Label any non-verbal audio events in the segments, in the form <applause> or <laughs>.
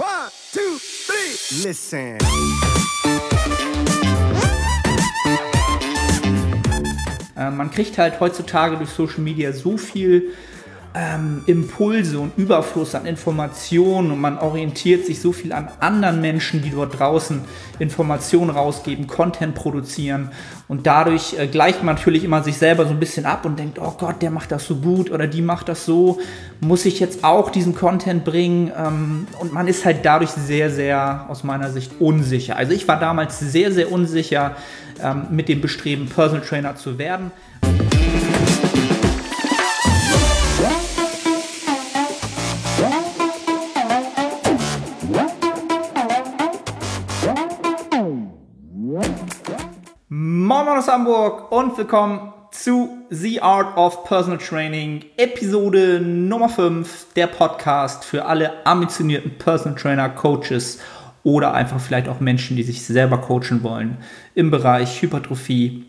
One, two, three. Listen. Äh, man kriegt halt heutzutage durch Social Media so viel ähm, Impulse und Überfluss an Informationen und man orientiert sich so viel an anderen Menschen, die dort draußen Informationen rausgeben, Content produzieren und dadurch äh, gleicht man natürlich immer sich selber so ein bisschen ab und denkt, oh Gott, der macht das so gut oder die macht das so, muss ich jetzt auch diesen Content bringen ähm, und man ist halt dadurch sehr, sehr aus meiner Sicht unsicher. Also ich war damals sehr, sehr unsicher ähm, mit dem Bestreben, Personal Trainer zu werden. Hamburg und willkommen zu The Art of Personal Training, Episode Nummer 5, der Podcast für alle ambitionierten Personal Trainer, Coaches oder einfach vielleicht auch Menschen, die sich selber coachen wollen im Bereich Hypertrophie.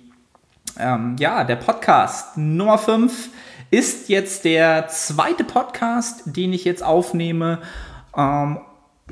Ähm, ja, der Podcast Nummer 5 ist jetzt der zweite Podcast, den ich jetzt aufnehme. Ähm,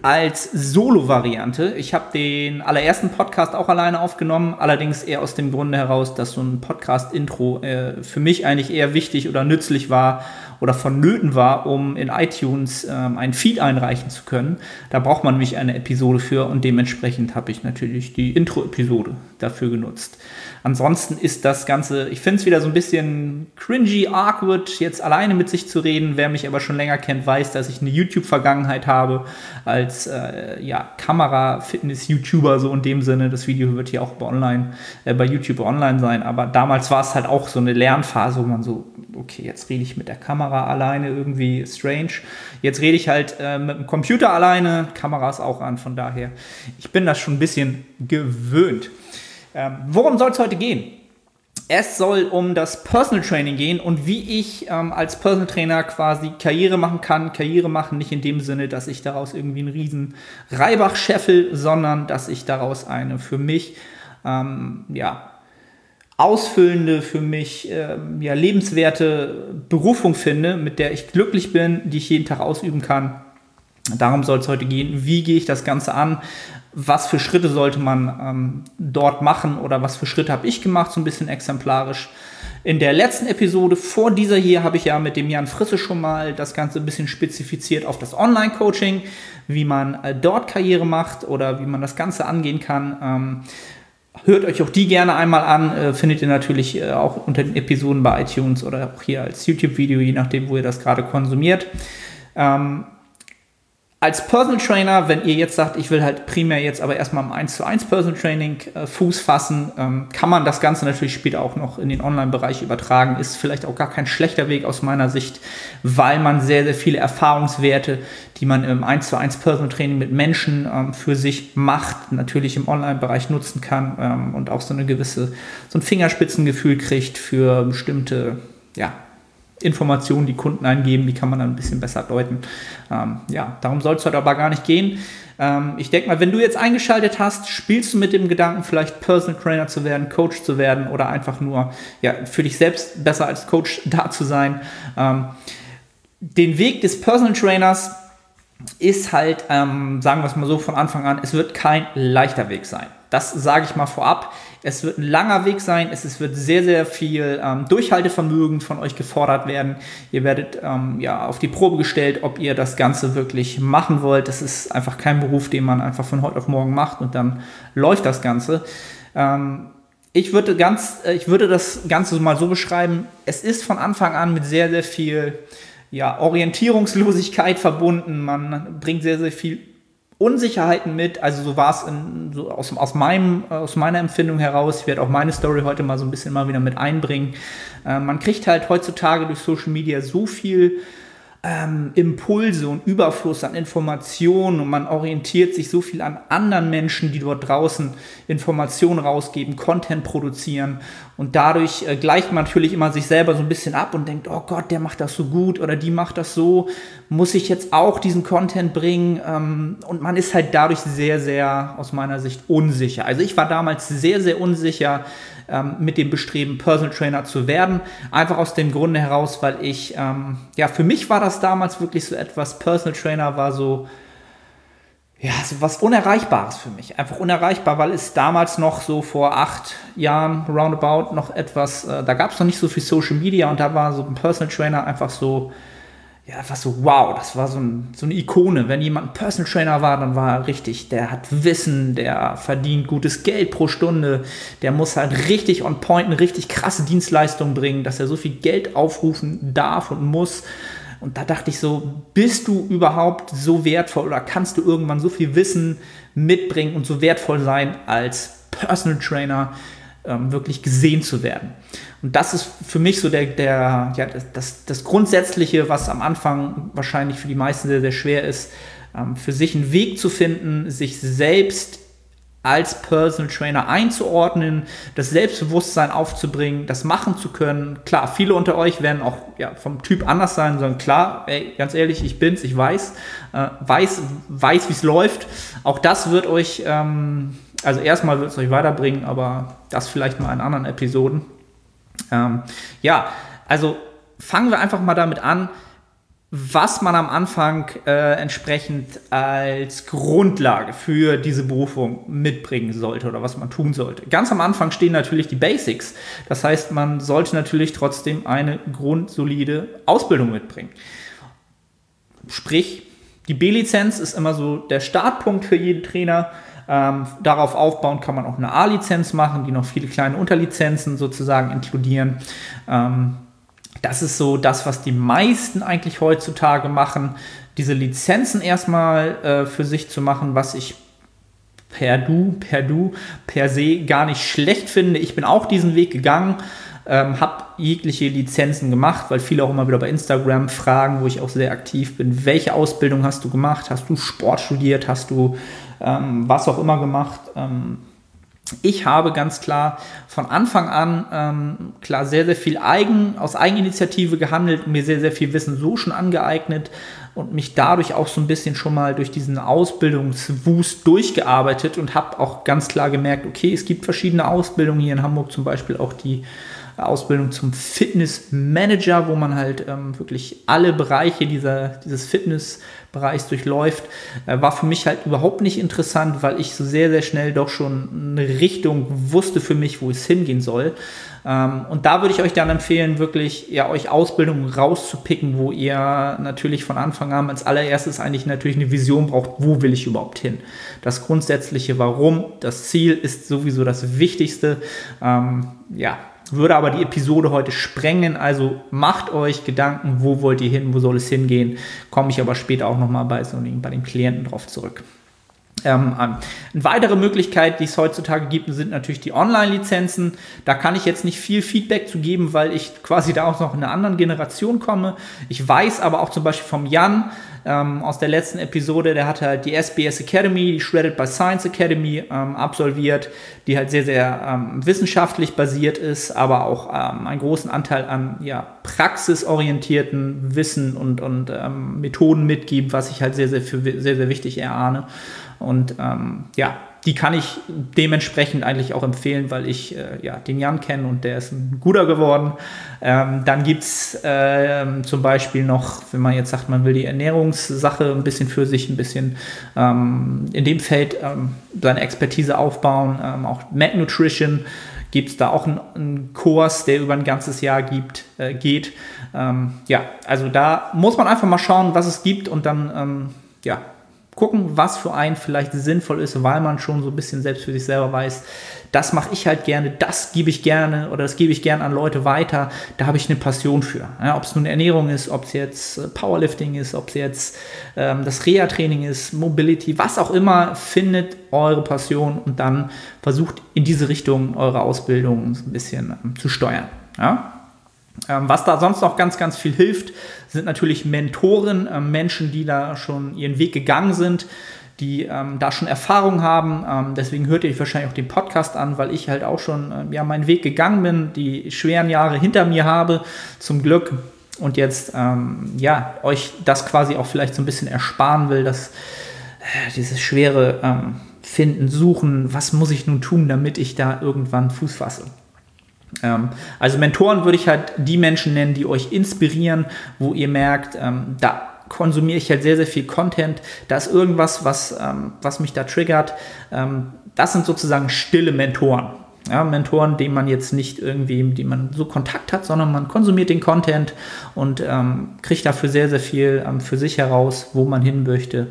als Solo-Variante. Ich habe den allerersten Podcast auch alleine aufgenommen, allerdings eher aus dem Grunde heraus, dass so ein Podcast-Intro äh, für mich eigentlich eher wichtig oder nützlich war oder vonnöten war, um in iTunes ähm, einen Feed einreichen zu können. Da braucht man nämlich eine Episode für und dementsprechend habe ich natürlich die Intro-Episode dafür genutzt. Ansonsten ist das Ganze, ich finde es wieder so ein bisschen cringy, awkward, jetzt alleine mit sich zu reden. Wer mich aber schon länger kennt, weiß, dass ich eine YouTube-Vergangenheit habe als äh, ja, Kamera-Fitness-YouTuber, so in dem Sinne. Das Video wird hier auch bei, online, äh, bei YouTube online sein. Aber damals war es halt auch so eine Lernphase, wo man so, okay, jetzt rede ich mit der Kamera alleine, irgendwie strange. Jetzt rede ich halt äh, mit dem Computer alleine, Kamera ist auch an, von daher, ich bin das schon ein bisschen gewöhnt. Ähm, worum soll es heute gehen? Es soll um das Personal Training gehen und wie ich ähm, als Personal Trainer quasi Karriere machen kann. Karriere machen nicht in dem Sinne, dass ich daraus irgendwie einen riesen Reibach scheffel, sondern dass ich daraus eine für mich ähm, ja, ausfüllende, für mich ähm, ja, lebenswerte Berufung finde, mit der ich glücklich bin, die ich jeden Tag ausüben kann. Darum soll es heute gehen. Wie gehe ich das Ganze an? was für Schritte sollte man ähm, dort machen oder was für Schritte habe ich gemacht, so ein bisschen exemplarisch. In der letzten Episode vor dieser hier habe ich ja mit dem Jan Frisse schon mal das Ganze ein bisschen spezifiziert auf das Online-Coaching, wie man äh, dort Karriere macht oder wie man das Ganze angehen kann. Ähm, hört euch auch die gerne einmal an, äh, findet ihr natürlich äh, auch unter den Episoden bei iTunes oder auch hier als YouTube-Video, je nachdem, wo ihr das gerade konsumiert. Ähm, als Personal Trainer, wenn ihr jetzt sagt, ich will halt primär jetzt aber erstmal im 1 zu 1 Personal Training äh, Fuß fassen, ähm, kann man das Ganze natürlich später auch noch in den Online-Bereich übertragen. Ist vielleicht auch gar kein schlechter Weg aus meiner Sicht, weil man sehr, sehr viele Erfahrungswerte, die man im 1 zu 1 Personal Training mit Menschen ähm, für sich macht, natürlich im Online-Bereich nutzen kann ähm, und auch so eine gewisse, so ein Fingerspitzengefühl kriegt für bestimmte, ja, Informationen, die Kunden eingeben, die kann man dann ein bisschen besser deuten. Ähm, ja, darum soll es heute aber gar nicht gehen. Ähm, ich denke mal, wenn du jetzt eingeschaltet hast, spielst du mit dem Gedanken, vielleicht Personal Trainer zu werden, Coach zu werden oder einfach nur ja, für dich selbst besser als Coach <laughs> da zu sein. Ähm, den Weg des Personal Trainers ist halt, ähm, sagen wir es mal so von Anfang an, es wird kein leichter Weg sein. Das sage ich mal vorab. Es wird ein langer Weg sein. Es, wird sehr, sehr viel ähm, Durchhaltevermögen von euch gefordert werden. Ihr werdet ähm, ja auf die Probe gestellt, ob ihr das Ganze wirklich machen wollt. Das ist einfach kein Beruf, den man einfach von heute auf morgen macht und dann läuft das Ganze. Ähm, ich würde, ganz, äh, ich würde das Ganze mal so beschreiben, es ist von Anfang an mit sehr, sehr viel ja, Orientierungslosigkeit verbunden. Man bringt sehr, sehr viel Unsicherheiten mit. Also so war es so aus, aus, aus meiner Empfindung heraus. Ich werde auch meine Story heute mal so ein bisschen mal wieder mit einbringen. Äh, man kriegt halt heutzutage durch Social Media so viel ähm, Impulse und Überfluss an Informationen und man orientiert sich so viel an anderen Menschen, die dort draußen Informationen rausgeben, Content produzieren und dadurch äh, gleicht man natürlich immer sich selber so ein bisschen ab und denkt, oh Gott, der macht das so gut oder die macht das so, muss ich jetzt auch diesen Content bringen ähm, und man ist halt dadurch sehr, sehr aus meiner Sicht unsicher. Also ich war damals sehr, sehr unsicher, ähm, mit dem Bestreben, Personal Trainer zu werden. Einfach aus dem Grunde heraus, weil ich, ähm, ja, für mich war das damals wirklich so etwas, Personal Trainer war so, ja, so was Unerreichbares für mich. Einfach unerreichbar, weil es damals noch so vor acht Jahren roundabout noch etwas, äh, da gab es noch nicht so viel Social Media und da war so ein Personal Trainer einfach so, ja, einfach so, wow, das war so, ein, so eine Ikone. Wenn jemand ein Personal Trainer war, dann war er richtig, der hat Wissen, der verdient gutes Geld pro Stunde, der muss halt richtig on point eine richtig krasse Dienstleistung bringen, dass er so viel Geld aufrufen darf und muss und da dachte ich so, bist du überhaupt so wertvoll oder kannst du irgendwann so viel Wissen mitbringen und so wertvoll sein als Personal Trainer, ähm, wirklich gesehen zu werden? Und das ist für mich so der, der, ja, das, das, das Grundsätzliche, was am Anfang wahrscheinlich für die meisten sehr, sehr schwer ist, ähm, für sich einen Weg zu finden, sich selbst als Personal Trainer einzuordnen, das Selbstbewusstsein aufzubringen, das machen zu können. Klar, viele unter euch werden auch ja, vom Typ anders sein, sondern klar, ey, ganz ehrlich, ich bin's, ich weiß, äh, weiß, weiß, wie es läuft. Auch das wird euch, ähm, also erstmal wird es euch weiterbringen, aber das vielleicht mal in anderen Episoden. Ähm, ja, also fangen wir einfach mal damit an, was man am Anfang äh, entsprechend als Grundlage für diese Berufung mitbringen sollte oder was man tun sollte. Ganz am Anfang stehen natürlich die Basics. Das heißt, man sollte natürlich trotzdem eine grundsolide Ausbildung mitbringen. Sprich, die B-Lizenz ist immer so der Startpunkt für jeden Trainer. Ähm, darauf aufbauen kann man auch eine A-Lizenz machen, die noch viele kleine Unterlizenzen sozusagen inkludieren. Ähm, das ist so das, was die meisten eigentlich heutzutage machen, diese Lizenzen erstmal äh, für sich zu machen, was ich per Du, per Du, per se gar nicht schlecht finde. Ich bin auch diesen Weg gegangen, ähm, habe jegliche Lizenzen gemacht, weil viele auch immer wieder bei Instagram fragen, wo ich auch sehr aktiv bin, welche Ausbildung hast du gemacht? Hast du Sport studiert? Hast du ähm, was auch immer gemacht? Ähm, ich habe ganz klar von Anfang an ähm, klar sehr, sehr viel eigen, aus Eigeninitiative gehandelt, mir sehr, sehr viel Wissen so schon angeeignet und mich dadurch auch so ein bisschen schon mal durch diesen Ausbildungswust durchgearbeitet und habe auch ganz klar gemerkt, okay, es gibt verschiedene Ausbildungen hier in Hamburg, zum Beispiel auch die Ausbildung zum Fitnessmanager, wo man halt ähm, wirklich alle Bereiche dieser, dieses Fitnessbereichs durchläuft, äh, war für mich halt überhaupt nicht interessant, weil ich so sehr, sehr schnell doch schon eine Richtung wusste für mich, wo es hingehen soll. Ähm, und da würde ich euch dann empfehlen, wirklich ja, euch Ausbildungen rauszupicken, wo ihr natürlich von Anfang an als allererstes eigentlich natürlich eine Vision braucht, wo will ich überhaupt hin. Das grundsätzliche Warum, das Ziel ist sowieso das Wichtigste. Ähm, ja, würde aber die Episode heute sprengen. Also macht euch Gedanken, wo wollt ihr hin, wo soll es hingehen. Komme ich aber später auch nochmal bei, so, bei den Klienten drauf zurück. Ähm, eine weitere Möglichkeit, die es heutzutage gibt, sind natürlich die Online-Lizenzen. Da kann ich jetzt nicht viel Feedback zu geben, weil ich quasi da auch noch in einer anderen Generation komme. Ich weiß aber auch zum Beispiel vom Jan ähm, aus der letzten Episode, der hat halt die SBS Academy, die Shredded by Science Academy ähm, absolviert, die halt sehr, sehr ähm, wissenschaftlich basiert ist, aber auch ähm, einen großen Anteil an ja, praxisorientierten Wissen und, und ähm, Methoden mitgibt, was ich halt sehr, sehr, für sehr, sehr wichtig erahne. Und ähm, ja, die kann ich dementsprechend eigentlich auch empfehlen, weil ich äh, ja, den Jan kenne und der ist ein guter geworden. Ähm, dann gibt es äh, zum Beispiel noch, wenn man jetzt sagt, man will die Ernährungssache ein bisschen für sich, ein bisschen ähm, in dem Feld ähm, seine Expertise aufbauen, ähm, auch Mad Nutrition gibt es da auch einen, einen, Kurs, der über ein ganzes Jahr gibt, äh, geht. Ähm, ja, also da muss man einfach mal schauen, was es gibt und dann ähm, ja, gucken, was für einen vielleicht sinnvoll ist, weil man schon so ein bisschen selbst für sich selber weiß, das mache ich halt gerne, das gebe ich gerne oder das gebe ich gerne an Leute weiter, da habe ich eine Passion für. Ja, ob es nun Ernährung ist, ob es jetzt äh, Powerlifting ist, ob es jetzt ähm, das Reha-Training ist, Mobility, was auch immer, findet eure Passion und dann versucht in diese Richtung eure Ausbildung ein bisschen ähm, zu steuern. Ja? Ähm, was da sonst noch ganz, ganz viel hilft, sind natürlich Mentoren, äh, Menschen, die da schon ihren Weg gegangen sind, die ähm, da schon Erfahrung haben. Ähm, deswegen hört ihr wahrscheinlich auch den Podcast an, weil ich halt auch schon äh, ja, meinen Weg gegangen bin, die schweren Jahre hinter mir habe, zum Glück. Und jetzt ähm, ja, euch das quasi auch vielleicht so ein bisschen ersparen will, dass äh, dieses schwere ähm, Finden, Suchen, was muss ich nun tun, damit ich da irgendwann Fuß fasse. Ähm, also Mentoren würde ich halt die Menschen nennen, die euch inspirieren, wo ihr merkt, ähm, da konsumiere ich halt sehr, sehr viel Content. Da ist irgendwas, was, ähm, was mich da triggert. Das sind sozusagen stille Mentoren. Ja, Mentoren, denen man jetzt nicht irgendwie, die man so Kontakt hat, sondern man konsumiert den Content und ähm, kriegt dafür sehr, sehr viel ähm, für sich heraus, wo man hin möchte,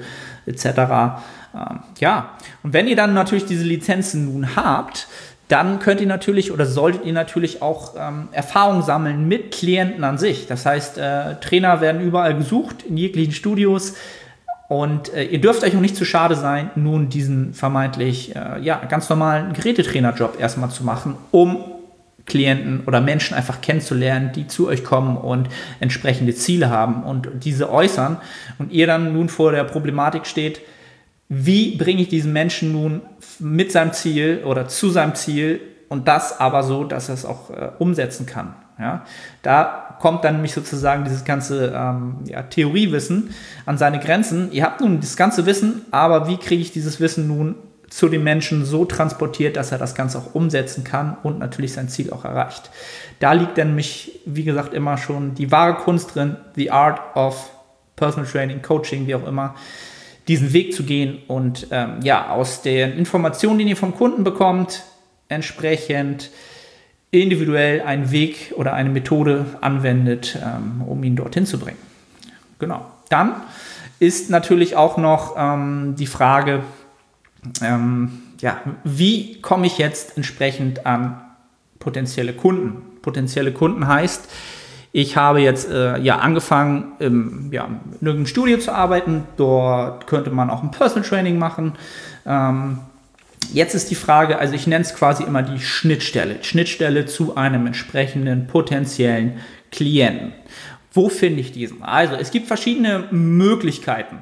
etc. Ähm, ja, und wenn ihr dann natürlich diese Lizenzen nun habt, dann könnt ihr natürlich oder solltet ihr natürlich auch ähm, Erfahrung sammeln mit Klienten an sich. Das heißt, äh, Trainer werden überall gesucht, in jeglichen Studios. Und äh, ihr dürft euch auch nicht zu schade sein, nun diesen vermeintlich äh, ja, ganz normalen Gerätetrainerjob erstmal zu machen, um Klienten oder Menschen einfach kennenzulernen, die zu euch kommen und entsprechende Ziele haben und diese äußern. Und ihr dann nun vor der Problematik steht, wie bringe ich diesen Menschen nun mit seinem Ziel oder zu seinem Ziel und das aber so, dass er es auch äh, umsetzen kann. Ja? Da kommt dann nämlich sozusagen dieses ganze ähm, ja, Theoriewissen an seine Grenzen. Ihr habt nun das ganze Wissen, aber wie kriege ich dieses Wissen nun zu den Menschen so transportiert, dass er das Ganze auch umsetzen kann und natürlich sein Ziel auch erreicht. Da liegt dann mich, wie gesagt, immer schon die wahre Kunst drin, the art of Personal Training, Coaching, wie auch immer diesen Weg zu gehen und ähm, ja, aus den Informationen, die ihr vom Kunden bekommt, entsprechend individuell einen Weg oder eine Methode anwendet, ähm, um ihn dorthin zu bringen. Genau. Dann ist natürlich auch noch ähm, die Frage, ähm, ja, wie komme ich jetzt entsprechend an potenzielle Kunden? Potenzielle Kunden heißt, ich habe jetzt äh, ja angefangen, im, ja, in irgendeinem Studio zu arbeiten. Dort könnte man auch ein Personal Training machen. Ähm, jetzt ist die Frage, also ich nenne es quasi immer die Schnittstelle. Schnittstelle zu einem entsprechenden potenziellen Klienten. Wo finde ich diesen? Also es gibt verschiedene Möglichkeiten.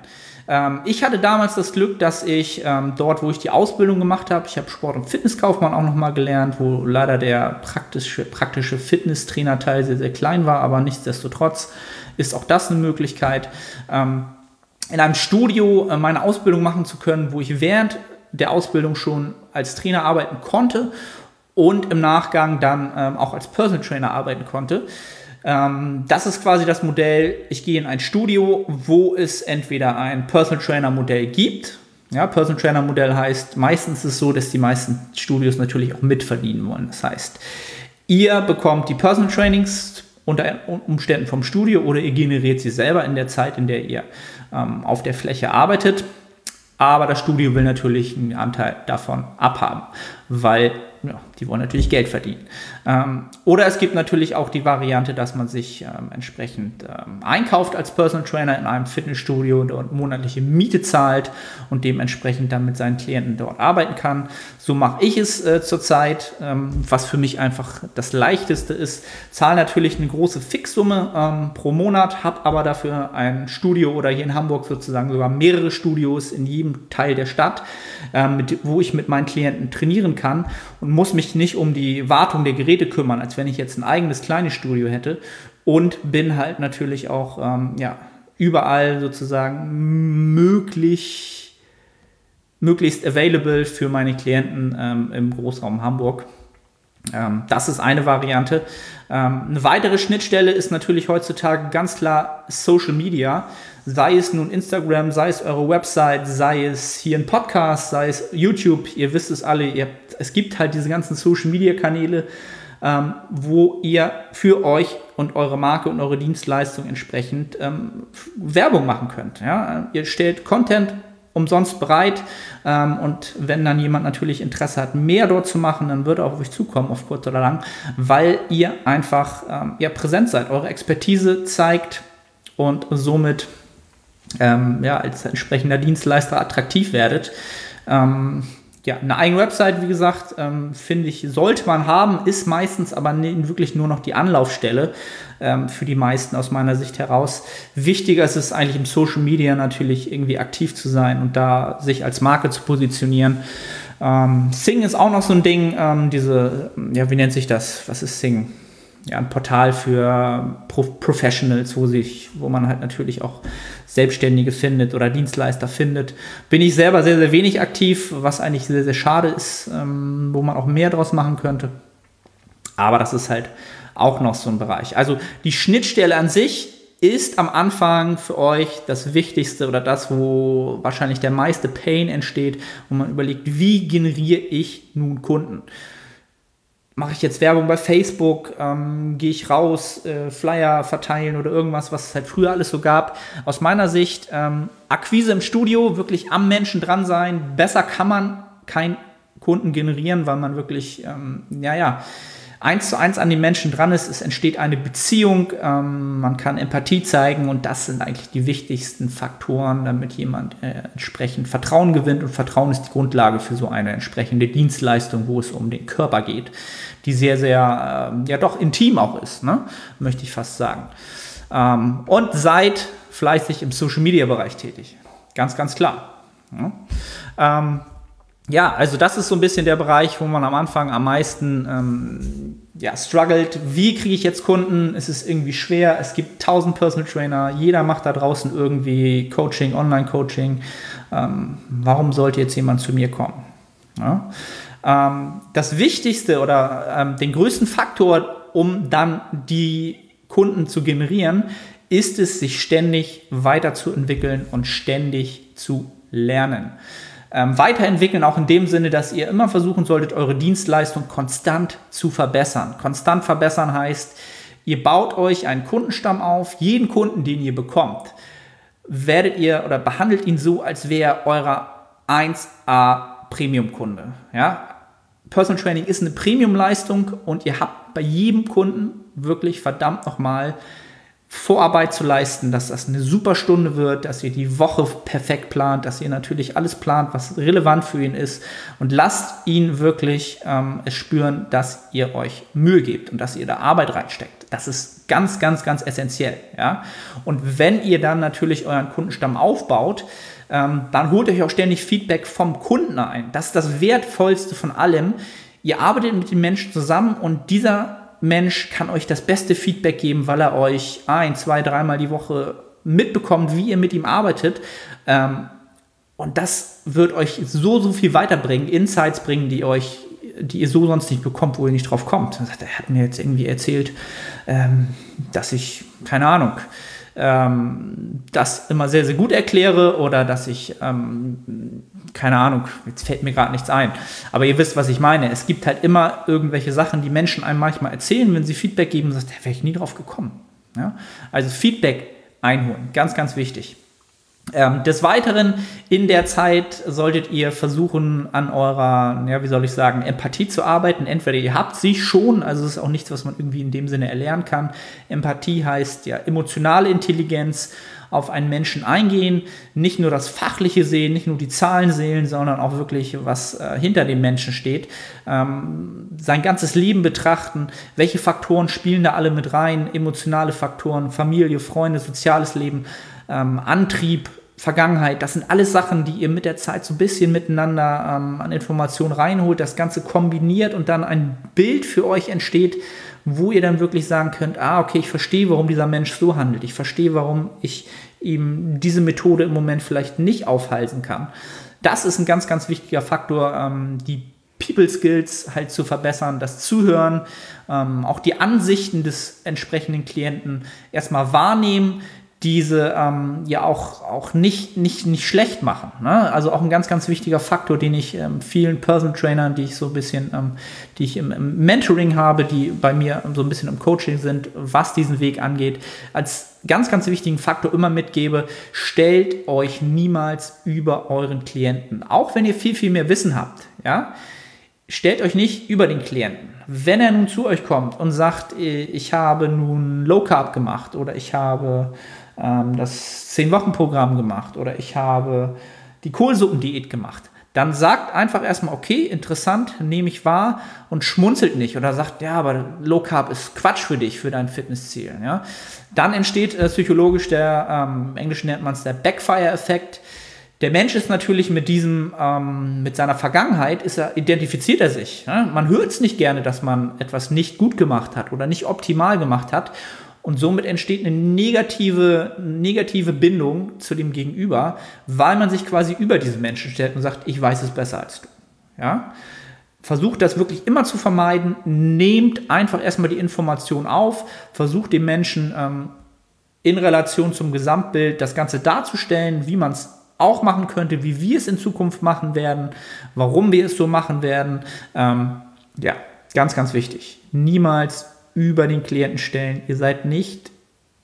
Ähm, ich hatte damals das Glück, dass ich ähm, dort, wo ich die Ausbildung gemacht habe, ich habe Sport- und Fitnesskaufmann auch nochmal gelernt, wo leider der praktische, praktische Fitnesstrainerteil sehr, sehr klein war, aber nichtsdestotrotz ist auch das eine Möglichkeit. Ähm, in einem Studio äh, meine Ausbildung machen zu können, wo ich während der Ausbildung schon als Trainer arbeiten konnte und im Nachgang dann ähm, auch als Personal Trainer arbeiten konnte. Ähm, das ist quasi das Modell, ich gehe in ein Studio, wo es entweder ein Personal Trainer Modell gibt. Ja, Personal Trainer Modell heißt, meistens ist es so, dass die meisten Studios natürlich auch mitverdienen wollen. Das heißt, ihr bekommt die Personal Trainings unter Umständen vom Studio oder ihr generiert sie selber in der Zeit, in der ihr ähm, auf der Fläche arbeitet. Aber das Studio will natürlich einen Anteil davon abhaben, weil ja, die wollen natürlich Geld verdienen. Ähm, oder es gibt natürlich auch die Variante, dass man sich ähm, entsprechend ähm, einkauft als Personal Trainer in einem Fitnessstudio und monatliche Miete zahlt und dementsprechend dann mit seinen Klienten dort arbeiten kann. So mache ich es äh, zurzeit, ähm, was für mich einfach das Leichteste ist. Zahle natürlich eine große Fixsumme ähm, pro Monat, habe aber dafür ein Studio oder hier in Hamburg sozusagen sogar mehrere Studios in jedem Teil der Stadt, ähm, mit, wo ich mit meinen Klienten trainieren kann und muss mich nicht um die Wartung der Geräte kümmern, als wenn ich jetzt ein eigenes kleines Studio hätte. Und bin halt natürlich auch ähm, ja, überall sozusagen möglich, möglichst available für meine Klienten ähm, im Großraum Hamburg. Ähm, das ist eine Variante. Ähm, eine weitere Schnittstelle ist natürlich heutzutage ganz klar Social Media. Sei es nun Instagram, sei es eure Website, sei es hier ein Podcast, sei es YouTube. Ihr wisst es alle. Ihr, es gibt halt diese ganzen Social Media Kanäle, ähm, wo ihr für euch und eure Marke und eure Dienstleistung entsprechend ähm, Werbung machen könnt. Ja? Ihr stellt Content umsonst bereit. Ähm, und wenn dann jemand natürlich Interesse hat, mehr dort zu machen, dann wird er auf euch zukommen, auf kurz oder lang, weil ihr einfach ähm, ja, präsent seid, eure Expertise zeigt und somit ähm, ja, als entsprechender Dienstleister attraktiv werdet. Ähm, ja, eine eigene Website, wie gesagt, ähm, finde ich, sollte man haben, ist meistens aber ne, wirklich nur noch die Anlaufstelle ähm, für die meisten aus meiner Sicht heraus. Wichtiger ist es eigentlich im Social Media natürlich irgendwie aktiv zu sein und da sich als Marke zu positionieren. Ähm, Sing ist auch noch so ein Ding, ähm, diese, ja, wie nennt sich das? Was ist Sing? Ja, ein Portal für Pro Professionals, wo sich, wo man halt natürlich auch Selbstständige findet oder Dienstleister findet. Bin ich selber sehr, sehr wenig aktiv, was eigentlich sehr, sehr schade ist, ähm, wo man auch mehr draus machen könnte. Aber das ist halt auch noch so ein Bereich. Also die Schnittstelle an sich ist am Anfang für euch das Wichtigste oder das, wo wahrscheinlich der meiste Pain entsteht, wo man überlegt, wie generiere ich nun Kunden? Mache ich jetzt Werbung bei Facebook? Ähm, Gehe ich raus, äh, Flyer verteilen oder irgendwas, was es halt früher alles so gab? Aus meiner Sicht, ähm, Akquise im Studio, wirklich am Menschen dran sein. Besser kann man keinen Kunden generieren, weil man wirklich, ähm, ja, ja, eins zu eins an den Menschen dran ist, es entsteht eine Beziehung, ähm, man kann Empathie zeigen und das sind eigentlich die wichtigsten Faktoren, damit jemand äh, entsprechend Vertrauen gewinnt und Vertrauen ist die Grundlage für so eine entsprechende Dienstleistung, wo es um den Körper geht, die sehr, sehr, äh, ja doch intim auch ist, ne? möchte ich fast sagen. Ähm, und seid fleißig im Social-Media-Bereich tätig, ganz, ganz klar. Ja? Ähm, ja, also das ist so ein bisschen der Bereich, wo man am Anfang am meisten ähm, ja, struggelt. Wie kriege ich jetzt Kunden? Es ist irgendwie schwer. Es gibt tausend Personal Trainer. Jeder macht da draußen irgendwie Coaching, Online-Coaching. Ähm, warum sollte jetzt jemand zu mir kommen? Ja? Ähm, das Wichtigste oder ähm, den größten Faktor, um dann die Kunden zu generieren, ist es, sich ständig weiterzuentwickeln und ständig zu lernen ähm, weiterentwickeln, auch in dem Sinne, dass ihr immer versuchen solltet, eure Dienstleistung konstant zu verbessern. Konstant verbessern heißt, ihr baut euch einen Kundenstamm auf, jeden Kunden, den ihr bekommt, werdet ihr oder behandelt ihn so, als wäre euer 1A Premium-Kunde. Ja? Personal Training ist eine Premium-Leistung und ihr habt bei jedem Kunden wirklich verdammt nochmal Vorarbeit zu leisten, dass das eine super Stunde wird, dass ihr die Woche perfekt plant, dass ihr natürlich alles plant, was relevant für ihn ist und lasst ihn wirklich ähm, es spüren, dass ihr euch Mühe gebt und dass ihr da Arbeit reinsteckt. Das ist ganz, ganz, ganz essentiell. Ja? Und wenn ihr dann natürlich euren Kundenstamm aufbaut, ähm, dann holt euch auch ständig Feedback vom Kunden ein. Das ist das Wertvollste von allem. Ihr arbeitet mit den Menschen zusammen und dieser Mensch kann euch das beste Feedback geben, weil er euch ein, zwei, dreimal die Woche mitbekommt, wie ihr mit ihm arbeitet. Ähm, und das wird euch so, so viel weiterbringen, Insights bringen, die euch, die ihr so sonst nicht bekommt, wo ihr nicht drauf kommt. Er hat mir jetzt irgendwie erzählt, ähm, dass ich, keine Ahnung, ähm, das immer sehr, sehr gut erkläre oder dass ich, ähm, keine Ahnung, jetzt fällt mir gerade nichts ein. Aber ihr wisst, was ich meine. Es gibt halt immer irgendwelche Sachen, die Menschen einem manchmal erzählen, wenn sie Feedback geben, sagt, da wäre ich nie drauf gekommen. Ja? Also Feedback einholen, ganz, ganz wichtig. Ähm, des Weiteren in der Zeit solltet ihr versuchen, an eurer, ja, wie soll ich sagen, Empathie zu arbeiten. Entweder ihr habt sie schon, also es ist auch nichts, was man irgendwie in dem Sinne erlernen kann. Empathie heißt ja emotionale Intelligenz, auf einen Menschen eingehen, nicht nur das Fachliche sehen, nicht nur die Zahlen sehen, sondern auch wirklich, was äh, hinter dem Menschen steht. Ähm, sein ganzes Leben betrachten, welche Faktoren spielen da alle mit rein, emotionale Faktoren, Familie, Freunde, soziales Leben ähm, Antrieb, Vergangenheit, das sind alles Sachen, die ihr mit der Zeit so ein bisschen miteinander ähm, an Informationen reinholt, das Ganze kombiniert und dann ein Bild für euch entsteht, wo ihr dann wirklich sagen könnt, ah, okay, ich verstehe, warum dieser Mensch so handelt. Ich verstehe, warum ich ihm diese Methode im Moment vielleicht nicht aufhalten kann. Das ist ein ganz, ganz wichtiger Faktor, ähm, die People Skills halt zu verbessern, das Zuhören, ähm, auch die Ansichten des entsprechenden Klienten erstmal wahrnehmen, diese ähm, ja auch, auch nicht, nicht, nicht schlecht machen. Ne? Also auch ein ganz, ganz wichtiger Faktor, den ich ähm, vielen Personal Trainern, die ich so ein bisschen, ähm, die ich im, im, Mentoring habe, die bei mir so ein bisschen im Coaching sind, was diesen Weg angeht, als ganz, ganz wichtigen Faktor immer mitgebe, stellt euch niemals über euren Klienten. Auch wenn ihr viel, viel mehr Wissen habt, ja, stellt euch nicht über den Klienten. Wenn er nun zu euch kommt und sagt, äh, ich habe nun Low Carb gemacht oder ich habe ähm, das 10-Wochen-Programm gemacht oder ich habe die Kohlsuppendiät gemacht, dann sagt einfach erstmal, okay, interessant, nehme ich wahr und schmunzelt nicht oder sagt, ja, aber Low Carb ist Quatsch für dich, für dein Fitnessziel. Ja? Dann entsteht äh, psychologisch der, ähm, im Englischen nennt man es der Backfire-Effekt. Der Mensch ist natürlich mit diesem, ähm, mit seiner Vergangenheit, ist er, identifiziert er sich. Ja? Man hört es nicht gerne, dass man etwas nicht gut gemacht hat oder nicht optimal gemacht hat. Und somit entsteht eine negative, negative Bindung zu dem Gegenüber, weil man sich quasi über diesen Menschen stellt und sagt, ich weiß es besser als du. Ja? Versucht das wirklich immer zu vermeiden. Nehmt einfach erstmal die Information auf. Versucht dem Menschen ähm, in Relation zum Gesamtbild das Ganze darzustellen, wie man es auch machen könnte, wie wir es in Zukunft machen werden, warum wir es so machen werden. Ähm, ja, ganz, ganz wichtig. Niemals über den Klienten stellen. Ihr seid nicht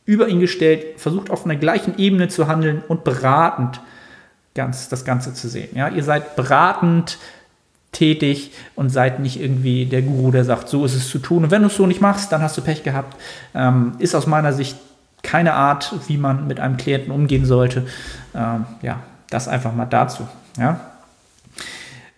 über ihn gestellt, versucht auf einer gleichen Ebene zu handeln und beratend ganz das Ganze zu sehen. Ja, ihr seid beratend tätig und seid nicht irgendwie der Guru, der sagt, so ist es zu tun. Und wenn du es so nicht machst, dann hast du Pech gehabt. Ähm, ist aus meiner Sicht keine Art, wie man mit einem Klienten umgehen sollte. Ähm, ja, das einfach mal dazu. Ja.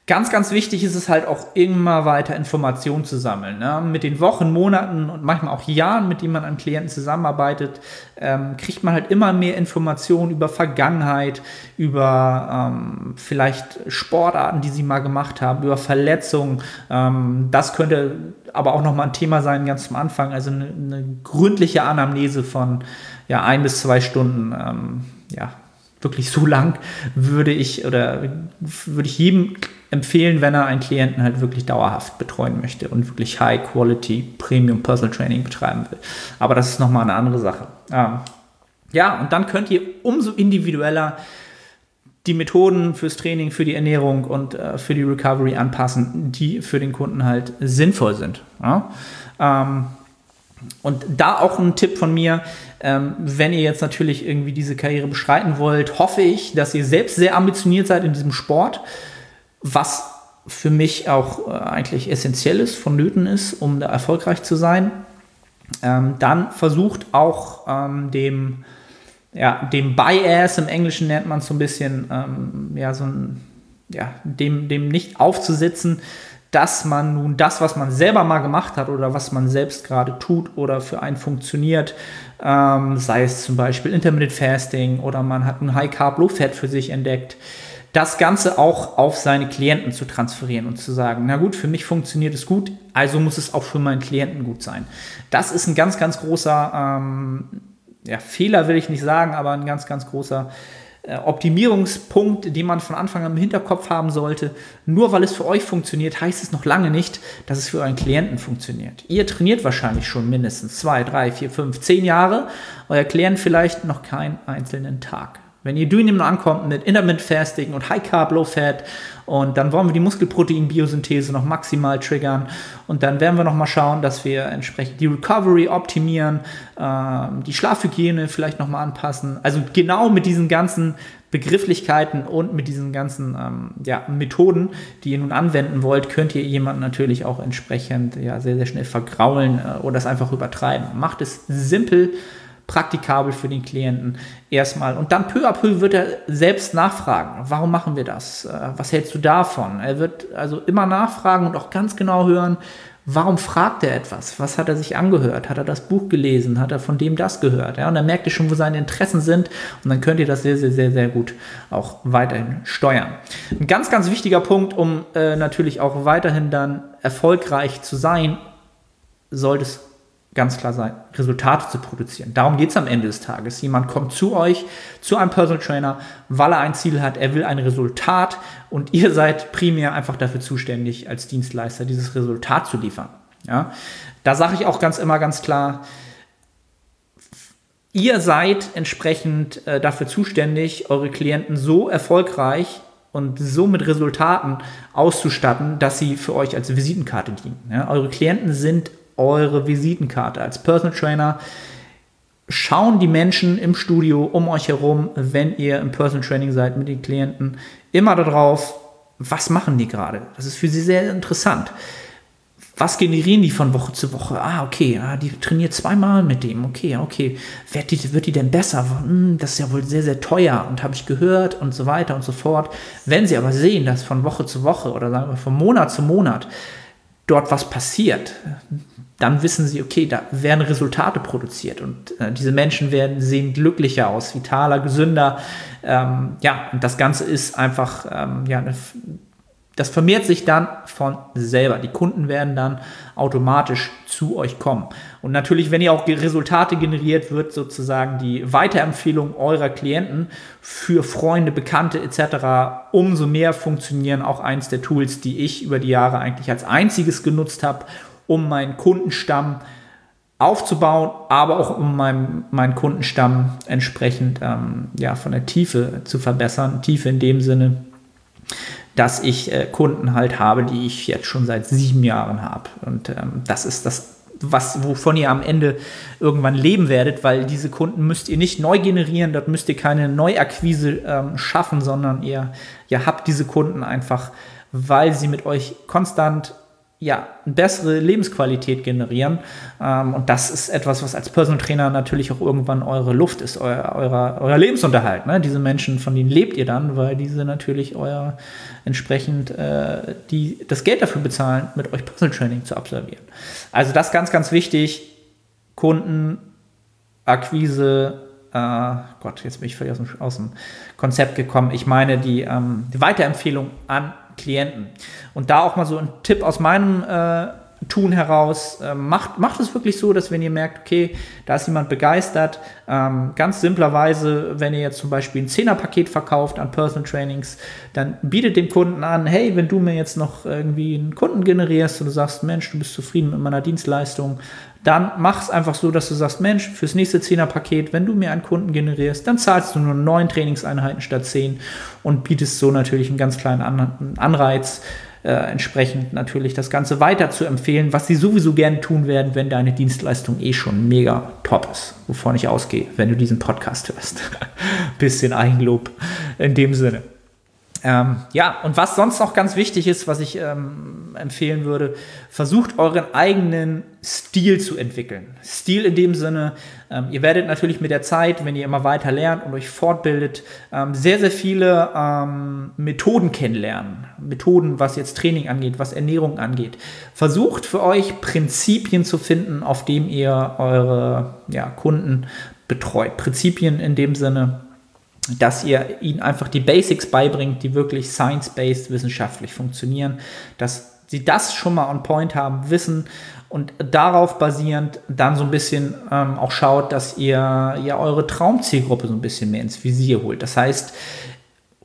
Ganz, ganz wichtig ist es halt auch immer weiter Informationen zu sammeln. Ne? Mit den Wochen, Monaten und manchmal auch Jahren, mit denen man an Klienten zusammenarbeitet, ähm, kriegt man halt immer mehr Informationen über Vergangenheit, über ähm, vielleicht Sportarten, die sie mal gemacht haben, über Verletzungen. Ähm, das könnte aber auch nochmal ein Thema sein, ganz zum Anfang. Also eine, eine gründliche Anamnese von ja, ein bis zwei Stunden. Ähm, ja, wirklich so lang würde ich oder würde ich jedem empfehlen, wenn er einen Klienten halt wirklich dauerhaft betreuen möchte und wirklich High Quality Premium Personal Training betreiben will. Aber das ist nochmal eine andere Sache. Ähm, ja, und dann könnt ihr umso individueller die Methoden fürs Training, für die Ernährung und äh, für die Recovery anpassen, die für den Kunden halt sinnvoll sind. Ja? Ähm, und da auch ein Tipp von mir, ähm, wenn ihr jetzt natürlich irgendwie diese Karriere beschreiten wollt, hoffe ich, dass ihr selbst sehr ambitioniert seid in diesem Sport, was für mich auch äh, eigentlich essentiell ist, vonnöten ist, um da erfolgreich zu sein. Ähm, dann versucht auch ähm, dem, ja, dem Bias, im Englischen nennt man es so ein bisschen, ähm, ja, so ein, ja, dem, dem nicht aufzusitzen, dass man nun das, was man selber mal gemacht hat oder was man selbst gerade tut oder für einen funktioniert, ähm, sei es zum Beispiel Intermittent Fasting oder man hat ein High Carb Low Fat für sich entdeckt, das Ganze auch auf seine Klienten zu transferieren und zu sagen, na gut, für mich funktioniert es gut, also muss es auch für meinen Klienten gut sein. Das ist ein ganz, ganz großer ähm, ja, Fehler, will ich nicht sagen, aber ein ganz, ganz großer äh, Optimierungspunkt, den man von Anfang an im Hinterkopf haben sollte. Nur weil es für euch funktioniert, heißt es noch lange nicht, dass es für euren Klienten funktioniert. Ihr trainiert wahrscheinlich schon mindestens zwei, drei, vier, fünf, zehn Jahre, euer Klient vielleicht noch keinen einzelnen Tag. Wenn ihr Doing ankommt mit Intermittent Fasting und High Carb, Low Fat und dann wollen wir die Muskelprotein-Biosynthese noch maximal triggern und dann werden wir noch mal schauen, dass wir entsprechend die Recovery optimieren, äh, die Schlafhygiene vielleicht noch mal anpassen. Also genau mit diesen ganzen Begrifflichkeiten und mit diesen ganzen ähm, ja, Methoden, die ihr nun anwenden wollt, könnt ihr jemanden natürlich auch entsprechend ja, sehr, sehr schnell vergraulen äh, oder das einfach übertreiben. Macht es simpel praktikabel für den Klienten erstmal. Und dann peu à peu wird er selbst nachfragen. Warum machen wir das? Äh, was hältst du davon? Er wird also immer nachfragen und auch ganz genau hören, warum fragt er etwas? Was hat er sich angehört? Hat er das Buch gelesen? Hat er von dem das gehört? Ja, und dann merkt ihr schon, wo seine Interessen sind und dann könnt ihr das sehr, sehr, sehr, sehr gut auch weiterhin steuern. Ein ganz, ganz wichtiger Punkt, um äh, natürlich auch weiterhin dann erfolgreich zu sein, sollte es ganz klar sein, Resultate zu produzieren. Darum geht es am Ende des Tages. Jemand kommt zu euch, zu einem Personal Trainer, weil er ein Ziel hat, er will ein Resultat und ihr seid primär einfach dafür zuständig, als Dienstleister dieses Resultat zu liefern. Ja? Da sage ich auch ganz immer ganz klar, ihr seid entsprechend äh, dafür zuständig, eure Klienten so erfolgreich und so mit Resultaten auszustatten, dass sie für euch als Visitenkarte dienen. Ja? Eure Klienten sind eure Visitenkarte. Als Personal Trainer schauen die Menschen im Studio um euch herum, wenn ihr im Personal Training seid mit den Klienten, immer darauf, was machen die gerade. Das ist für sie sehr interessant. Was generieren die von Woche zu Woche? Ah, okay, ah, die trainiert zweimal mit dem. Okay, okay. Wird die, wird die denn besser? Hm, das ist ja wohl sehr, sehr teuer und habe ich gehört und so weiter und so fort. Wenn sie aber sehen, dass von Woche zu Woche oder sagen wir von Monat zu Monat dort was passiert, dann wissen sie, okay, da werden Resultate produziert und äh, diese Menschen werden sehen glücklicher aus, vitaler, gesünder. Ähm, ja, und das Ganze ist einfach, ähm, ja, das vermehrt sich dann von selber. Die Kunden werden dann automatisch zu euch kommen. Und natürlich, wenn ihr auch Resultate generiert, wird sozusagen die Weiterempfehlung eurer Klienten für Freunde, Bekannte etc. umso mehr funktionieren. Auch eins der Tools, die ich über die Jahre eigentlich als einziges genutzt habe, um meinen Kundenstamm aufzubauen, aber auch um meinem, meinen Kundenstamm entsprechend ähm, ja, von der Tiefe zu verbessern. Tiefe in dem Sinne, dass ich äh, Kunden halt habe, die ich jetzt schon seit sieben Jahren habe. Und ähm, das ist das was, wovon ihr am Ende irgendwann leben werdet, weil diese Kunden müsst ihr nicht neu generieren, dort müsst ihr keine Neuakquise ähm, schaffen, sondern ihr, ihr habt diese Kunden einfach, weil sie mit euch konstant ja, bessere Lebensqualität generieren. Ähm, und das ist etwas, was als Personal Trainer natürlich auch irgendwann eure Luft ist, euer, euer, euer Lebensunterhalt. Ne? Diese Menschen, von denen lebt ihr dann, weil diese natürlich euer entsprechend äh, die, das Geld dafür bezahlen, mit euch Personal Training zu absolvieren. Also das ganz, ganz wichtig. Kunden, Akquise, äh, Gott, jetzt bin ich völlig aus dem, aus dem Konzept gekommen. Ich meine die, ähm, die Weiterempfehlung an Klienten. Und da auch mal so ein Tipp aus meinem äh, Tun heraus, äh, macht, macht es wirklich so, dass wenn ihr merkt, okay, da ist jemand begeistert, ähm, ganz simplerweise, wenn ihr jetzt zum Beispiel ein Zehnerpaket verkauft an Personal Trainings, dann bietet dem Kunden an, hey, wenn du mir jetzt noch irgendwie einen Kunden generierst und du sagst, Mensch, du bist zufrieden mit meiner Dienstleistung, dann mach es einfach so, dass du sagst, Mensch, fürs nächste Zehnerpaket, wenn du mir einen Kunden generierst, dann zahlst du nur neun Trainingseinheiten statt zehn und bietest so natürlich einen ganz kleinen Anreiz, äh, entsprechend natürlich das Ganze weiter zu empfehlen, was sie sowieso gerne tun werden, wenn deine Dienstleistung eh schon mega top ist, wovon ich ausgehe, wenn du diesen Podcast hörst. <laughs> Bisschen Eigenlob in dem Sinne. Ähm, ja, und was sonst noch ganz wichtig ist, was ich ähm, empfehlen würde, versucht euren eigenen Stil zu entwickeln. Stil in dem Sinne, ähm, ihr werdet natürlich mit der Zeit, wenn ihr immer weiter lernt und euch fortbildet, ähm, sehr, sehr viele ähm, Methoden kennenlernen. Methoden, was jetzt Training angeht, was Ernährung angeht. Versucht für euch Prinzipien zu finden, auf dem ihr eure ja, Kunden betreut. Prinzipien in dem Sinne, dass ihr ihnen einfach die Basics beibringt, die wirklich science-based wissenschaftlich funktionieren, dass sie das schon mal on point haben, wissen und darauf basierend dann so ein bisschen ähm, auch schaut, dass ihr ja eure Traumzielgruppe so ein bisschen mehr ins Visier holt. Das heißt,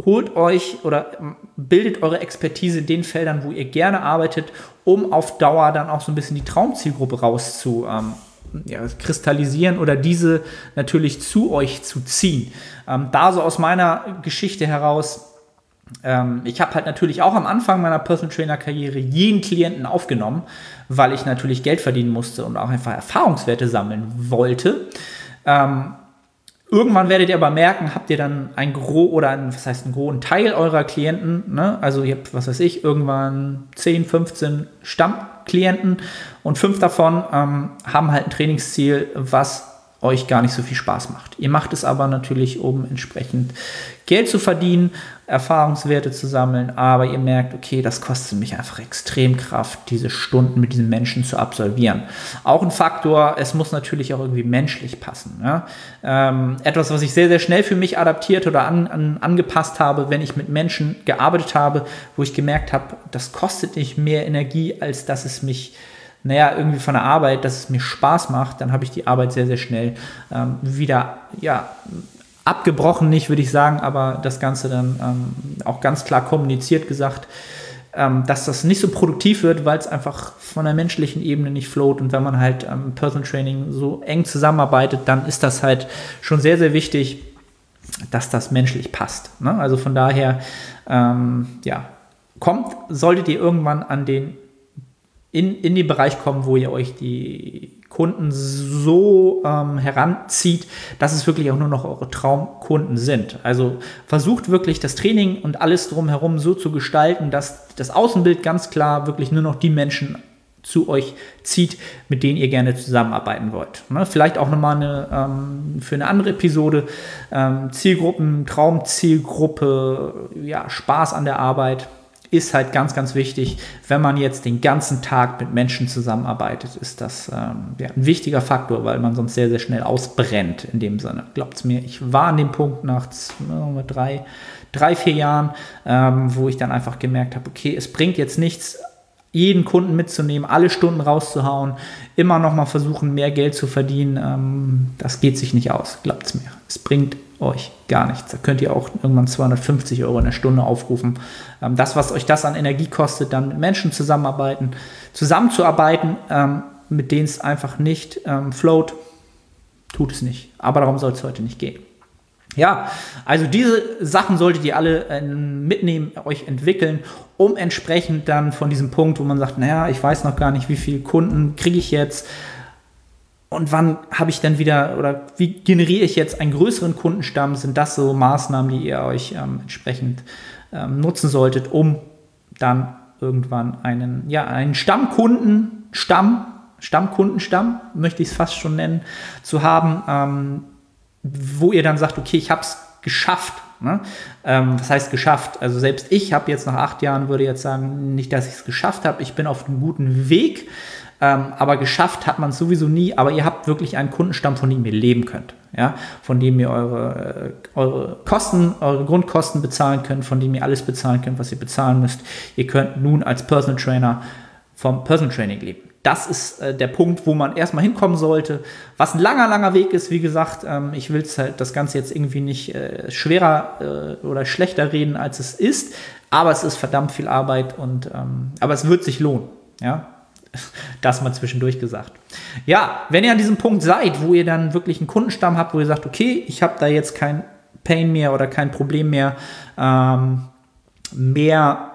holt euch oder bildet eure Expertise in den Feldern, wo ihr gerne arbeitet, um auf Dauer dann auch so ein bisschen die Traumzielgruppe rauszu, ähm, ja, kristallisieren oder diese natürlich zu euch zu ziehen. Ähm, da so aus meiner Geschichte heraus, ähm, ich habe halt natürlich auch am Anfang meiner Personal Trainer Karriere jeden Klienten aufgenommen, weil ich natürlich Geld verdienen musste und auch einfach Erfahrungswerte sammeln wollte. Ähm, Irgendwann werdet ihr aber merken, habt ihr dann ein Gro oder ein, was heißt ein großen Teil eurer Klienten, ne? also ihr habt, was weiß ich, irgendwann 10, 15 Stammklienten und fünf davon ähm, haben halt ein Trainingsziel, was euch gar nicht so viel Spaß macht. Ihr macht es aber natürlich, um entsprechend Geld zu verdienen, Erfahrungswerte zu sammeln, aber ihr merkt, okay, das kostet mich einfach extrem Kraft, diese Stunden mit diesen Menschen zu absolvieren. Auch ein Faktor, es muss natürlich auch irgendwie menschlich passen. Ja? Ähm, etwas, was ich sehr, sehr schnell für mich adaptiert oder an, an, angepasst habe, wenn ich mit Menschen gearbeitet habe, wo ich gemerkt habe, das kostet nicht mehr Energie, als dass es mich naja, irgendwie von der Arbeit, dass es mir Spaß macht, dann habe ich die Arbeit sehr, sehr schnell ähm, wieder, ja, abgebrochen nicht, würde ich sagen, aber das Ganze dann ähm, auch ganz klar kommuniziert gesagt, ähm, dass das nicht so produktiv wird, weil es einfach von der menschlichen Ebene nicht float und wenn man halt am Personal Training so eng zusammenarbeitet, dann ist das halt schon sehr, sehr wichtig, dass das menschlich passt. Ne? Also von daher, ähm, ja, kommt, solltet ihr irgendwann an den in, in den Bereich kommen, wo ihr euch die Kunden so ähm, heranzieht, dass es wirklich auch nur noch eure Traumkunden sind. Also versucht wirklich das Training und alles drumherum so zu gestalten, dass das Außenbild ganz klar wirklich nur noch die Menschen zu euch zieht, mit denen ihr gerne zusammenarbeiten wollt. Ne? Vielleicht auch nochmal eine, ähm, für eine andere Episode ähm, Zielgruppen, Traumzielgruppe, ja, Spaß an der Arbeit ist halt ganz, ganz wichtig. Wenn man jetzt den ganzen Tag mit Menschen zusammenarbeitet, ist das ähm, ja, ein wichtiger Faktor, weil man sonst sehr, sehr schnell ausbrennt in dem Sinne. Glaubt es mir, ich war an dem Punkt nach drei, drei vier Jahren, ähm, wo ich dann einfach gemerkt habe, okay, es bringt jetzt nichts, jeden Kunden mitzunehmen, alle Stunden rauszuhauen, immer noch mal versuchen, mehr Geld zu verdienen. Ähm, das geht sich nicht aus, glaubt es mir. Es bringt euch gar nichts. Da könnt ihr auch irgendwann 250 Euro in der Stunde aufrufen. Ähm, das, was euch das an Energie kostet, dann mit Menschen zusammenarbeiten, zusammenzuarbeiten, ähm, mit denen es einfach nicht ähm, float, tut es nicht. Aber darum soll es heute nicht gehen. Ja, also diese Sachen solltet ihr alle äh, mitnehmen, euch entwickeln, um entsprechend dann von diesem Punkt, wo man sagt, naja, ich weiß noch gar nicht, wie viele Kunden kriege ich jetzt und wann habe ich dann wieder oder wie generiere ich jetzt einen größeren Kundenstamm, sind das so Maßnahmen, die ihr euch ähm, entsprechend ähm, nutzen solltet, um dann irgendwann einen, ja, einen Stammkundenstamm, Stammkundenstamm, möchte ich es fast schon nennen, zu haben, ähm, wo ihr dann sagt, okay, ich habe es geschafft. Ne? Ähm, das heißt geschafft. Also selbst ich habe jetzt nach acht Jahren, würde jetzt sagen, nicht, dass ich es geschafft habe. Ich bin auf einem guten Weg. Ähm, aber geschafft hat man es sowieso nie. Aber ihr habt wirklich einen Kundenstamm, von dem ihr leben könnt. Ja? Von dem ihr eure, äh, eure Kosten, eure Grundkosten bezahlen könnt, von dem ihr alles bezahlen könnt, was ihr bezahlen müsst. Ihr könnt nun als Personal Trainer vom Personal Training leben das ist äh, der Punkt, wo man erstmal hinkommen sollte. Was ein langer, langer Weg ist, wie gesagt, ähm, ich will halt das Ganze jetzt irgendwie nicht äh, schwerer äh, oder schlechter reden, als es ist, aber es ist verdammt viel Arbeit und ähm, aber es wird sich lohnen. Ja, das mal zwischendurch gesagt. Ja, wenn ihr an diesem Punkt seid, wo ihr dann wirklich einen Kundenstamm habt, wo ihr sagt, okay, ich habe da jetzt kein Pain mehr oder kein Problem mehr, ähm, mehr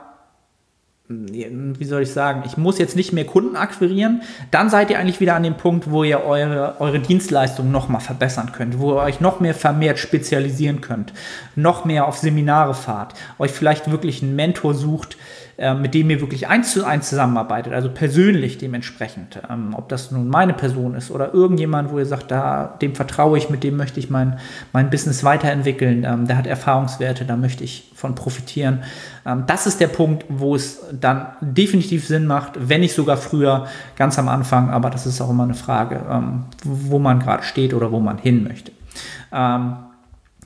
wie soll ich sagen, ich muss jetzt nicht mehr Kunden akquirieren, dann seid ihr eigentlich wieder an dem Punkt, wo ihr eure, eure Dienstleistung nochmal verbessern könnt, wo ihr euch noch mehr vermehrt spezialisieren könnt, noch mehr auf Seminare fahrt, euch vielleicht wirklich einen Mentor sucht, mit dem ihr wirklich eins zu eins zusammenarbeitet, also persönlich dementsprechend. Ähm, ob das nun meine Person ist oder irgendjemand, wo ihr sagt, da, dem vertraue ich, mit dem möchte ich mein, mein Business weiterentwickeln, ähm, der hat Erfahrungswerte, da möchte ich von profitieren. Ähm, das ist der Punkt, wo es dann definitiv Sinn macht, wenn nicht sogar früher, ganz am Anfang, aber das ist auch immer eine Frage, wo man gerade steht oder wo man hin möchte. Ähm,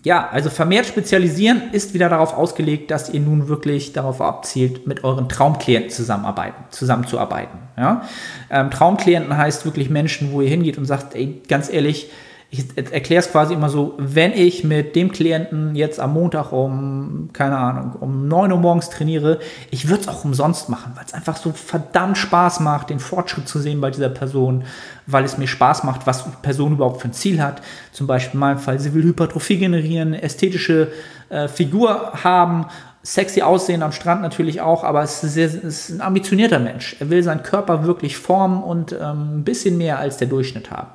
ja, also vermehrt spezialisieren ist wieder darauf ausgelegt, dass ihr nun wirklich darauf abzielt, mit euren Traumklienten zusammenarbeiten, zusammenzuarbeiten. Ja? Ähm, Traumklienten heißt wirklich Menschen, wo ihr hingeht und sagt, ey, ganz ehrlich, ich erkläre es quasi immer so, wenn ich mit dem Klienten jetzt am Montag um, keine Ahnung, um 9 Uhr morgens trainiere, ich würde es auch umsonst machen, weil es einfach so verdammt Spaß macht, den Fortschritt zu sehen bei dieser Person, weil es mir Spaß macht, was die Person überhaupt für ein Ziel hat. Zum Beispiel in meinem Fall, sie will Hypertrophie generieren, ästhetische äh, Figur haben sexy aussehen am Strand natürlich auch, aber es ist, sehr, es ist, ein ambitionierter Mensch. Er will seinen Körper wirklich formen und ähm, ein bisschen mehr als der Durchschnitt haben.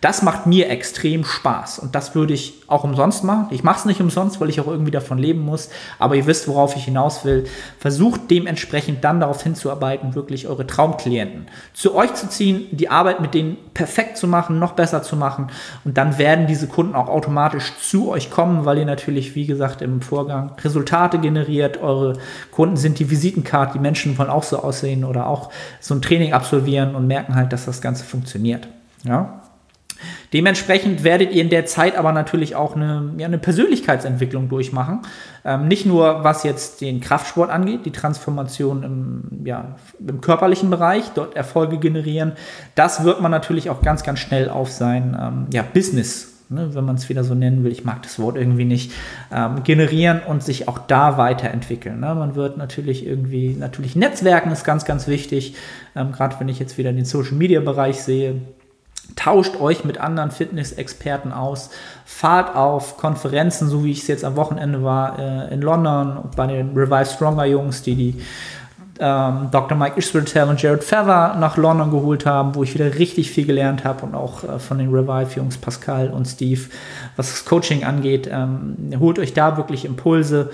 Das macht mir extrem Spaß und das würde ich auch umsonst machen. Ich mache es nicht umsonst, weil ich auch irgendwie davon leben muss, aber ihr wisst, worauf ich hinaus will. Versucht dementsprechend dann darauf hinzuarbeiten, wirklich eure Traumklienten zu euch zu ziehen, die Arbeit mit denen perfekt zu machen, noch besser zu machen und dann werden diese Kunden auch automatisch zu euch kommen, weil ihr natürlich, wie gesagt, im Vorgang Resultate generiert. Eure Kunden sind die Visitenkarte, die Menschen wollen auch so aussehen oder auch so ein Training absolvieren und merken halt, dass das Ganze funktioniert. Ja. Dementsprechend werdet ihr in der Zeit aber natürlich auch eine, ja, eine Persönlichkeitsentwicklung durchmachen. Ähm, nicht nur was jetzt den Kraftsport angeht, die Transformation im, ja, im körperlichen Bereich, dort Erfolge generieren. Das wird man natürlich auch ganz, ganz schnell auf sein ähm, ja, Business Ne, wenn man es wieder so nennen will, ich mag das Wort irgendwie nicht, ähm, generieren und sich auch da weiterentwickeln. Ne? Man wird natürlich irgendwie, natürlich Netzwerken ist ganz, ganz wichtig, ähm, gerade wenn ich jetzt wieder den Social-Media-Bereich sehe tauscht euch mit anderen Fitness-Experten aus, fahrt auf Konferenzen, so wie ich es jetzt am Wochenende war äh, in London bei den Revive Stronger Jungs, die die ähm, Dr. Mike Israel und Jared Feather nach London geholt haben, wo ich wieder richtig viel gelernt habe und auch äh, von den Revive-Jungs Pascal und Steve, was das Coaching angeht. Ähm, holt euch da wirklich Impulse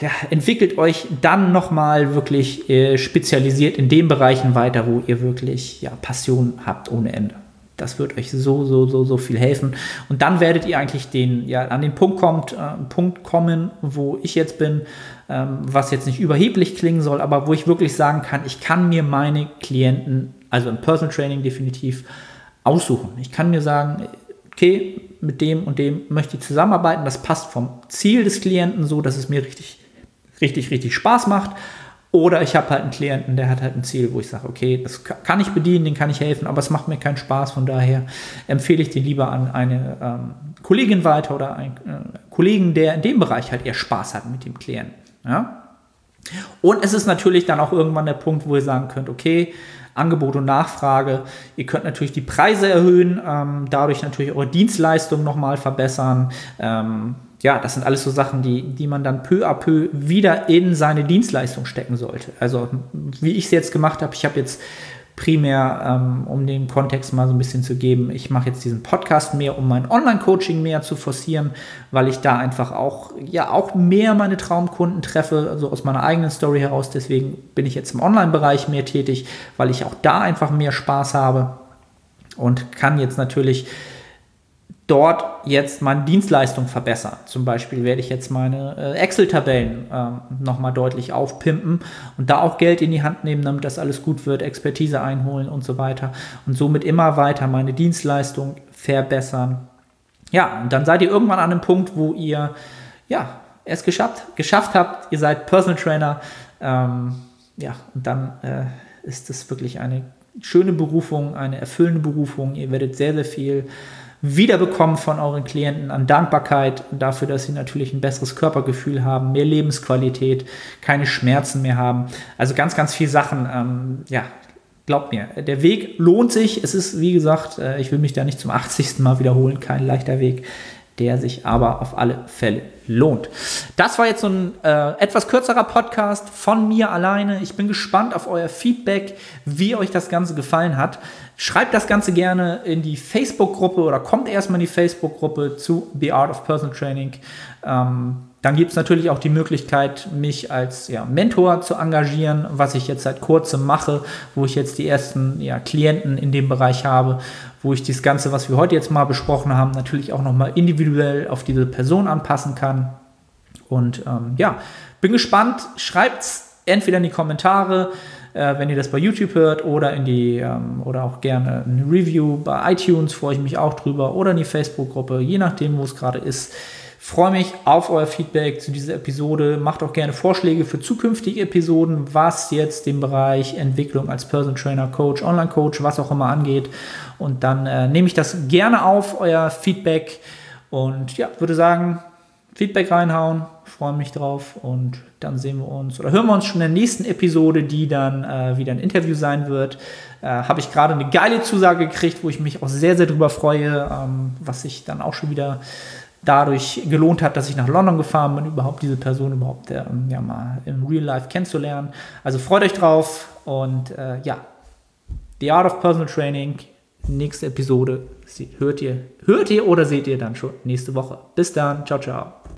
ja, entwickelt euch dann nochmal wirklich äh, spezialisiert in den Bereichen weiter, wo ihr wirklich ja, Passion habt ohne Ende. Das wird euch so, so, so, so viel helfen. Und dann werdet ihr eigentlich den, ja, an den Punkt, kommt, äh, Punkt kommen, wo ich jetzt bin, ähm, was jetzt nicht überheblich klingen soll, aber wo ich wirklich sagen kann, ich kann mir meine Klienten, also im Personal Training definitiv, aussuchen. Ich kann mir sagen, okay, mit dem und dem möchte ich zusammenarbeiten. Das passt vom Ziel des Klienten so, dass es mir richtig, richtig, richtig Spaß macht. Oder ich habe halt einen Klienten, der hat halt ein Ziel, wo ich sage, okay, das kann ich bedienen, den kann ich helfen, aber es macht mir keinen Spaß. Von daher empfehle ich den lieber an eine ähm, Kollegin weiter oder einen äh, Kollegen, der in dem Bereich halt eher Spaß hat mit dem Klienten. Ja? Und es ist natürlich dann auch irgendwann der Punkt, wo ihr sagen könnt, okay, Angebot und Nachfrage. Ihr könnt natürlich die Preise erhöhen, ähm, dadurch natürlich eure Dienstleistung nochmal verbessern. Ähm, ja, das sind alles so Sachen, die, die man dann peu à peu wieder in seine Dienstleistung stecken sollte. Also wie ich es jetzt gemacht habe, ich habe jetzt primär, ähm, um den Kontext mal so ein bisschen zu geben, ich mache jetzt diesen Podcast mehr, um mein Online-Coaching mehr zu forcieren, weil ich da einfach auch, ja, auch mehr meine Traumkunden treffe, also aus meiner eigenen Story heraus. Deswegen bin ich jetzt im Online-Bereich mehr tätig, weil ich auch da einfach mehr Spaß habe und kann jetzt natürlich dort jetzt meine Dienstleistung verbessern. Zum Beispiel werde ich jetzt meine äh, Excel-Tabellen ähm, nochmal deutlich aufpimpen und da auch Geld in die Hand nehmen, damit das alles gut wird, Expertise einholen und so weiter und somit immer weiter meine Dienstleistung verbessern. Ja, und dann seid ihr irgendwann an einem Punkt, wo ihr ja es geschafft, geschafft habt, ihr seid Personal Trainer. Ähm, ja, und dann äh, ist es wirklich eine schöne Berufung, eine erfüllende Berufung. Ihr werdet sehr, sehr viel wiederbekommen von euren Klienten an Dankbarkeit dafür, dass sie natürlich ein besseres Körpergefühl haben, mehr Lebensqualität, keine Schmerzen mehr haben. Also ganz, ganz viele Sachen. Ähm, ja, glaubt mir, der Weg lohnt sich. Es ist, wie gesagt, äh, ich will mich da nicht zum 80. Mal wiederholen, kein leichter Weg, der sich aber auf alle Fälle lohnt. Das war jetzt so ein äh, etwas kürzerer Podcast von mir alleine. Ich bin gespannt auf euer Feedback, wie euch das Ganze gefallen hat. Schreibt das Ganze gerne in die Facebook-Gruppe oder kommt erstmal in die Facebook-Gruppe zu The Art of Personal Training. Ähm, dann gibt es natürlich auch die Möglichkeit, mich als ja, Mentor zu engagieren, was ich jetzt seit kurzem mache, wo ich jetzt die ersten ja, Klienten in dem Bereich habe, wo ich das Ganze, was wir heute jetzt mal besprochen haben, natürlich auch nochmal individuell auf diese Person anpassen kann. Und ähm, ja, bin gespannt. Schreibt es entweder in die Kommentare, äh, wenn ihr das bei YouTube hört oder in die ähm, oder auch gerne eine Review bei iTunes, freue ich mich auch drüber oder in die Facebook-Gruppe, je nachdem, wo es gerade ist. Freue mich auf euer Feedback zu dieser Episode. Macht auch gerne Vorschläge für zukünftige Episoden, was jetzt den Bereich Entwicklung als Person Trainer, Coach, Online Coach, was auch immer angeht. Und dann äh, nehme ich das gerne auf, euer Feedback. Und ja, würde sagen, Feedback reinhauen, freue mich drauf und dann sehen wir uns oder hören wir uns schon in der nächsten Episode, die dann äh, wieder ein Interview sein wird. Äh, Habe ich gerade eine geile Zusage gekriegt, wo ich mich auch sehr, sehr drüber freue, ähm, was sich dann auch schon wieder dadurch gelohnt hat, dass ich nach London gefahren bin, überhaupt diese Person überhaupt ähm, ja, mal im Real Life kennenzulernen. Also freut euch drauf und äh, ja, The Art of Personal Training, nächste Episode hört ihr, hört ihr oder seht ihr dann schon nächste Woche. Bis dann, ciao, ciao.